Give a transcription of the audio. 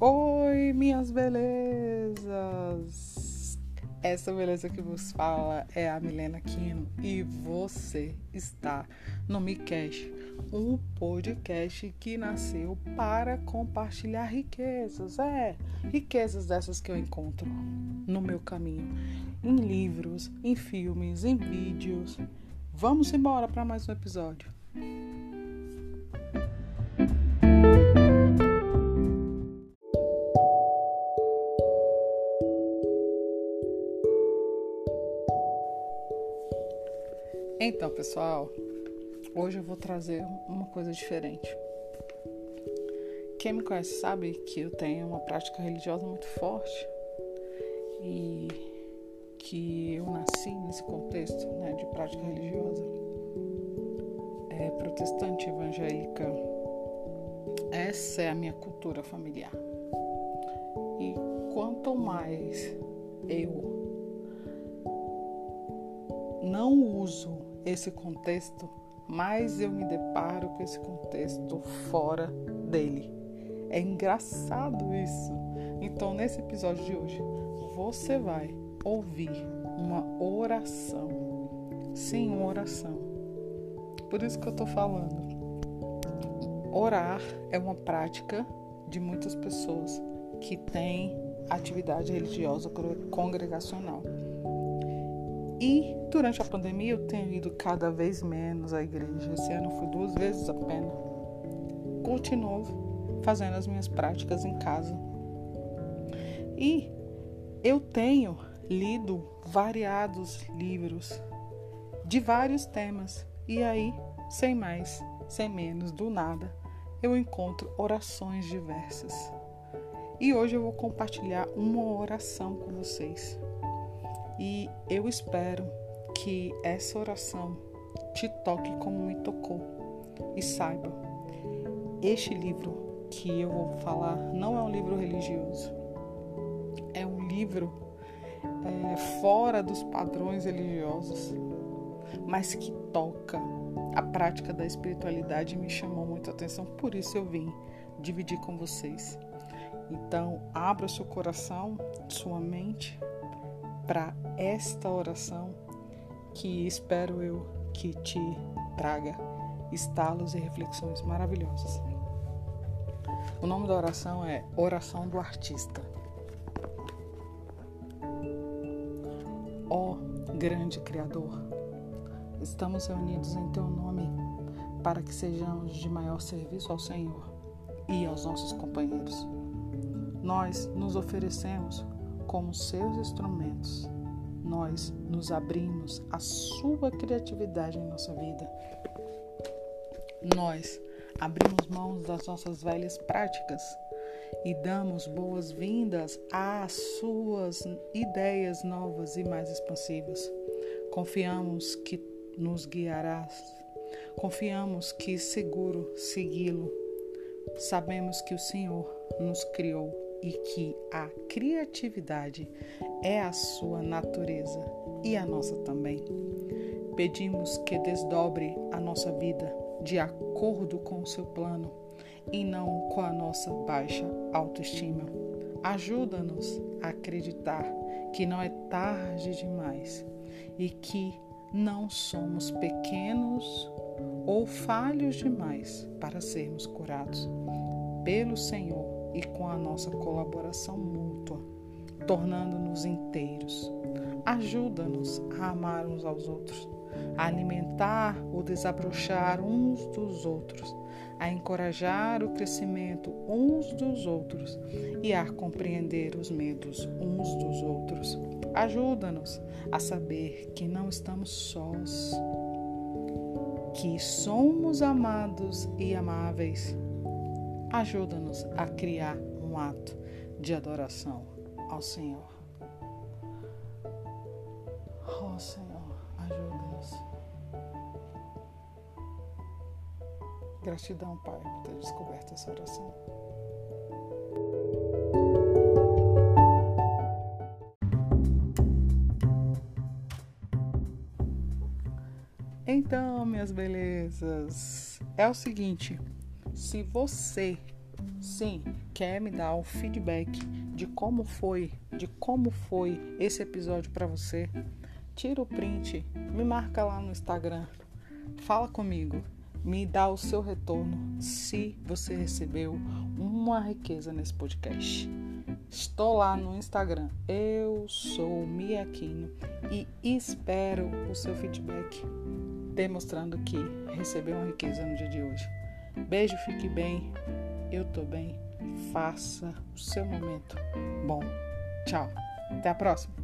Oi, minhas belezas! Essa beleza que vos fala é a Milena Quino e você está no MiCast, um podcast que nasceu para compartilhar riquezas, é, riquezas dessas que eu encontro no meu caminho, em livros, em filmes, em vídeos. Vamos embora para mais um episódio. Então, pessoal, hoje eu vou trazer uma coisa diferente. Quem me conhece sabe que eu tenho uma prática religiosa muito forte e que eu nasci nesse contexto né, de prática religiosa é, protestante evangélica. Essa é a minha cultura familiar. E quanto mais eu não uso esse contexto, mais eu me deparo com esse contexto fora dele. É engraçado isso. Então, nesse episódio de hoje, você vai ouvir uma oração. Sim, uma oração. Por isso que eu estou falando. Orar é uma prática de muitas pessoas que têm atividade religiosa congregacional. E durante a pandemia eu tenho ido cada vez menos à igreja. Esse ano fui duas vezes apenas. Continuo fazendo as minhas práticas em casa. E eu tenho lido variados livros de vários temas. E aí, sem mais, sem menos, do nada, eu encontro orações diversas. E hoje eu vou compartilhar uma oração com vocês. E eu espero que essa oração te toque como me tocou. E saiba, este livro que eu vou falar não é um livro religioso. É um livro é, fora dos padrões religiosos, mas que toca a prática da espiritualidade me chamou muita atenção, por isso eu vim dividir com vocês. Então, abra seu coração, sua mente para esta oração que espero eu que te traga estalos e reflexões maravilhosas. O nome da oração é Oração do Artista. Ó oh, grande Criador, estamos reunidos em Teu nome para que sejamos de maior serviço ao Senhor e aos nossos companheiros. Nós nos oferecemos como seus instrumentos, nós nos abrimos à sua criatividade em nossa vida. Nós abrimos mãos das nossas velhas práticas e damos boas-vindas às suas ideias novas e mais expansivas. Confiamos que nos guiarás. Confiamos que seguro segui-lo. Sabemos que o Senhor nos criou e que a criatividade é a sua natureza e a nossa também. Pedimos que desdobre a nossa vida de acordo com o seu plano e não com a nossa baixa autoestima. Ajuda-nos a acreditar que não é tarde demais e que não somos pequenos ou falhos demais para sermos curados pelo Senhor e com a nossa colaboração mútua, tornando-nos inteiros. Ajuda-nos a amar uns aos outros, a alimentar o desabrochar uns dos outros, a encorajar o crescimento uns dos outros e a compreender os medos uns dos outros. Ajuda-nos a saber que não estamos sós, que somos amados e amáveis Ajuda-nos a criar um ato de adoração ao Senhor. Oh Senhor, ajuda-nos. Gratidão, Pai, por ter descoberto essa oração. Então, minhas belezas, é o seguinte: se você Sim, quer me dar o feedback de como foi, de como foi esse episódio para você? Tira o print, me marca lá no Instagram, fala comigo, me dá o seu retorno se você recebeu uma riqueza nesse podcast. Estou lá no Instagram, eu sou Miaquino e espero o seu feedback, demonstrando que recebeu uma riqueza no dia de hoje. Beijo, fique bem, eu tô bem, faça o seu momento bom. Tchau, até a próxima!